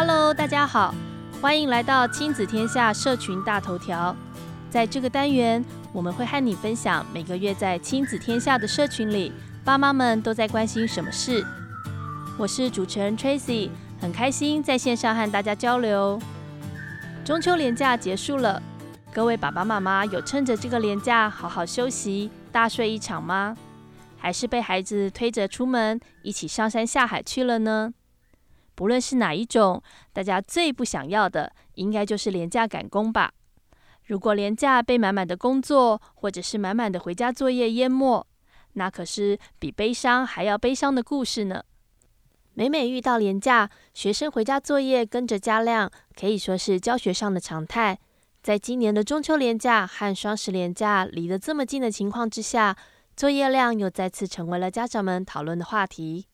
Hello，大家好，欢迎来到亲子天下社群大头条。在这个单元，我们会和你分享每个月在亲子天下的社群里，爸妈们都在关心什么事。我是主持人 Tracy，很开心在线上和大家交流。中秋连假结束了，各位爸爸妈妈有趁着这个连假好好休息，大睡一场吗？还是被孩子推着出门一起上山下海去了呢？不论是哪一种，大家最不想要的，应该就是廉价赶工吧。如果廉价被满满的工作或者是满满的回家作业淹没，那可是比悲伤还要悲伤的故事呢。每每遇到廉价，学生回家作业跟着加量，可以说是教学上的常态。在今年的中秋连假和双十连假离得这么近的情况之下，作业量又再次成为了家长们讨论的话题。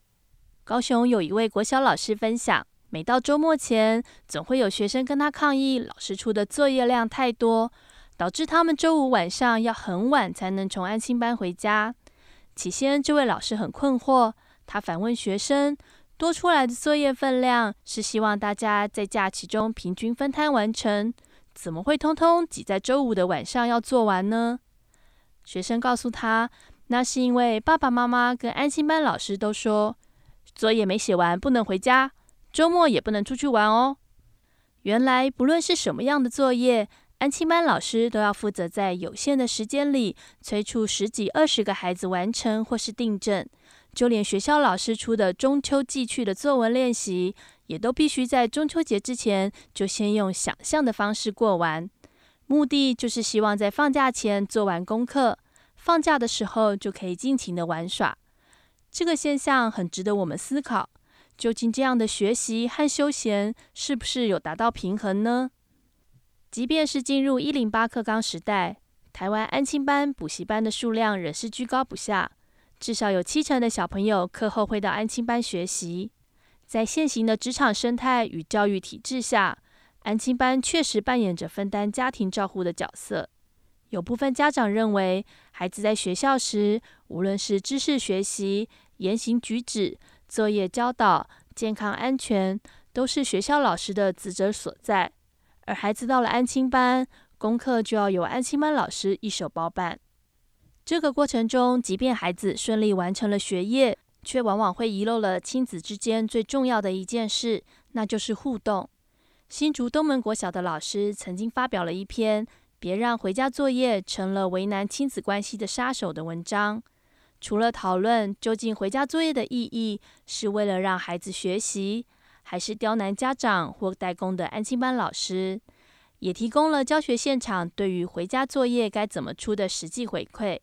高雄有一位国小老师分享，每到周末前，总会有学生跟他抗议，老师出的作业量太多，导致他们周五晚上要很晚才能从安心班回家。起先，这位老师很困惑，他反问学生。多出来的作业分量是希望大家在假期中平均分摊完成，怎么会通通挤在周五的晚上要做完呢？学生告诉他，那是因为爸爸妈妈跟安心班老师都说，作业没写完不能回家，周末也不能出去玩哦。原来不论是什么样的作业，安亲班老师都要负责在有限的时间里催促十几二十个孩子完成或是订正。就连学校老师出的中秋寄去的作文练习，也都必须在中秋节之前就先用想象的方式过完，目的就是希望在放假前做完功课，放假的时候就可以尽情的玩耍。这个现象很值得我们思考，究竟这样的学习和休闲是不是有达到平衡呢？即便是进入一零八课纲时代，台湾安亲班、补习班的数量仍是居高不下。至少有七成的小朋友课后会到安亲班学习。在现行的职场生态与教育体制下，安亲班确实扮演着分担家庭照护的角色。有部分家长认为，孩子在学校时，无论是知识学习、言行举止、作业教导、健康安全，都是学校老师的职责所在。而孩子到了安亲班，功课就要由安亲班老师一手包办。这个过程中，即便孩子顺利完成了学业，却往往会遗漏了亲子之间最重要的一件事，那就是互动。新竹东门国小的老师曾经发表了一篇“别让回家作业成了为难亲子关系的杀手”的文章。除了讨论究竟回家作业的意义是为了让孩子学习，还是刁难家长或代工的安亲班老师，也提供了教学现场对于回家作业该怎么出的实际回馈。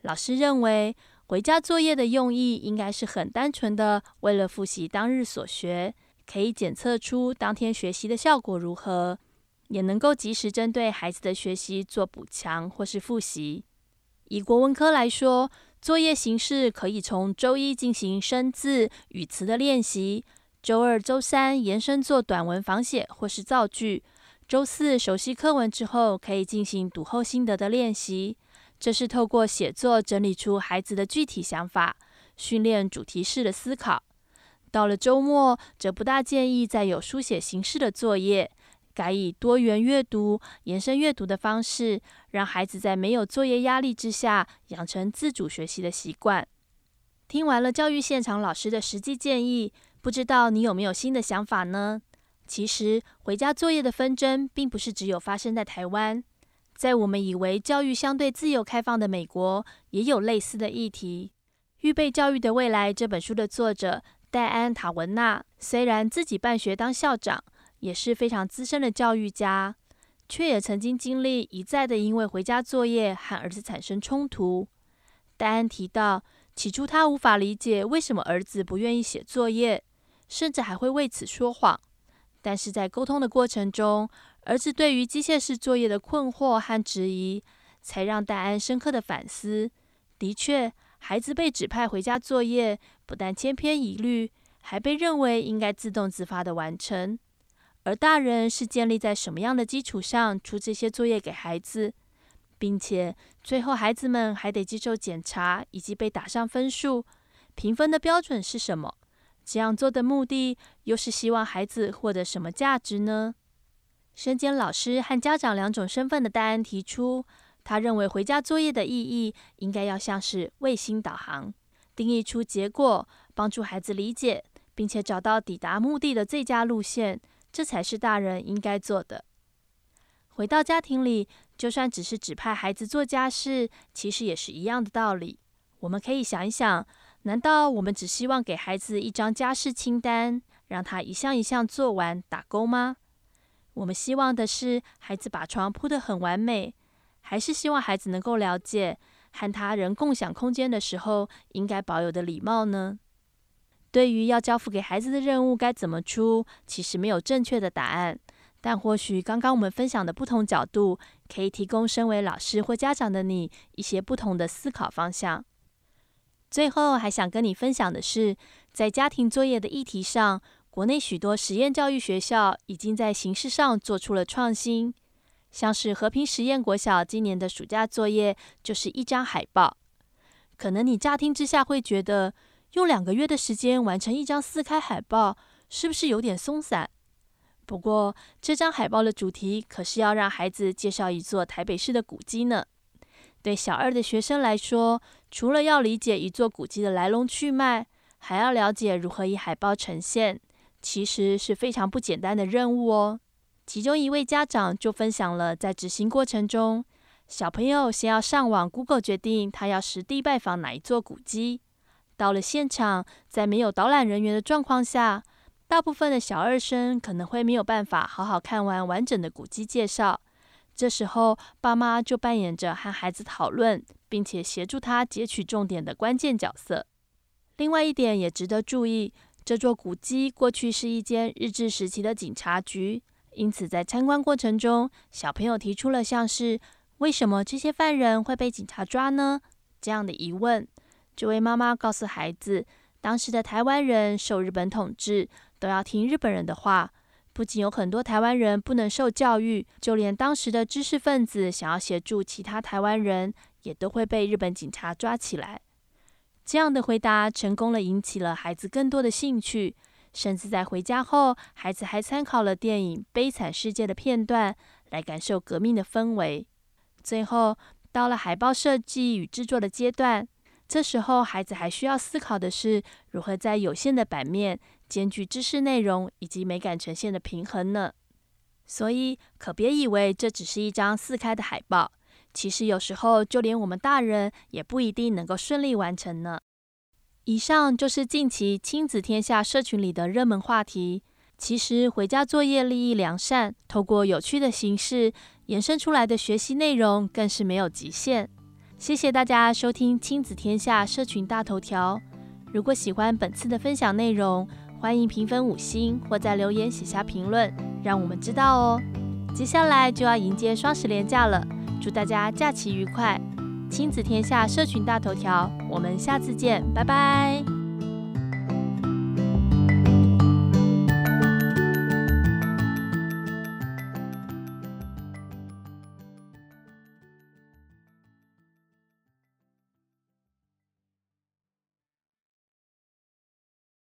老师认为，回家作业的用意应该是很单纯的，为了复习当日所学，可以检测出当天学习的效果如何，也能够及时针对孩子的学习做补强或是复习。以国文科来说，作业形式可以从周一进行生字、语词的练习，周二、周三延伸做短文仿写或是造句，周四熟悉课文之后，可以进行读后心得的练习。这是透过写作整理出孩子的具体想法，训练主题式的思考。到了周末，则不大建议再有书写形式的作业，改以多元阅读、延伸阅读的方式，让孩子在没有作业压力之下，养成自主学习的习惯。听完了教育现场老师的实际建议，不知道你有没有新的想法呢？其实，回家作业的纷争，并不是只有发生在台湾。在我们以为教育相对自由开放的美国，也有类似的议题。《预备教育的未来》这本书的作者戴安·塔文纳，虽然自己办学当校长，也是非常资深的教育家，却也曾经经历一再的因为回家作业和儿子产生冲突。戴安提到，起初他无法理解为什么儿子不愿意写作业，甚至还会为此说谎。但是在沟通的过程中，儿子对于机械式作业的困惑和质疑，才让戴安深刻的反思。的确，孩子被指派回家作业，不但千篇一律，还被认为应该自动自发的完成。而大人是建立在什么样的基础上出这些作业给孩子，并且最后孩子们还得接受检查以及被打上分数，评分的标准是什么？这样做的目的又是希望孩子获得什么价值呢？身兼老师和家长两种身份的戴安提出，他认为回家作业的意义应该要像是卫星导航，定义出结果，帮助孩子理解，并且找到抵达目的的最佳路线，这才是大人应该做的。回到家庭里，就算只是指派孩子做家事，其实也是一样的道理。我们可以想一想，难道我们只希望给孩子一张家事清单，让他一项一项做完打勾吗？我们希望的是孩子把床铺得很完美，还是希望孩子能够了解和他人共享空间的时候应该保有的礼貌呢？对于要交付给孩子的任务该怎么出，其实没有正确的答案。但或许刚刚我们分享的不同角度，可以提供身为老师或家长的你一些不同的思考方向。最后还想跟你分享的是，在家庭作业的议题上，国内许多实验教育学校已经在形式上做出了创新。像是和平实验国小今年的暑假作业就是一张海报。可能你乍听之下会觉得，用两个月的时间完成一张四开海报，是不是有点松散？不过，这张海报的主题可是要让孩子介绍一座台北市的古迹呢。对小二的学生来说，除了要理解一座古迹的来龙去脉，还要了解如何以海报呈现，其实是非常不简单的任务哦。其中一位家长就分享了，在执行过程中，小朋友先要上网 Google 决定他要实地拜访哪一座古迹，到了现场，在没有导览人员的状况下。大部分的小二生可能会没有办法好好看完完整的古迹介绍，这时候爸妈就扮演着和孩子讨论，并且协助他截取重点的关键角色。另外一点也值得注意，这座古迹过去是一间日治时期的警察局，因此在参观过程中，小朋友提出了像是“为什么这些犯人会被警察抓呢？”这样的疑问。这位妈妈告诉孩子，当时的台湾人受日本统治。都要听日本人的话，不仅有很多台湾人不能受教育，就连当时的知识分子想要协助其他台湾人，也都会被日本警察抓起来。这样的回答成功了，引起了孩子更多的兴趣，甚至在回家后，孩子还参考了电影《悲惨世界》的片段，来感受革命的氛围。最后，到了海报设计与制作的阶段，这时候孩子还需要思考的是，如何在有限的版面，兼具知识内容以及美感呈现的平衡呢，所以可别以为这只是一张四开的海报，其实有时候就连我们大人也不一定能够顺利完成呢。以上就是近期亲子天下社群里的热门话题。其实回家作业利益良善，透过有趣的形式延伸出来的学习内容更是没有极限。谢谢大家收听亲子天下社群大头条。如果喜欢本次的分享内容，欢迎评分五星，或在留言写下评论，让我们知道哦。接下来就要迎接双十连假了，祝大家假期愉快！亲子天下社群大头条，我们下次见，拜拜。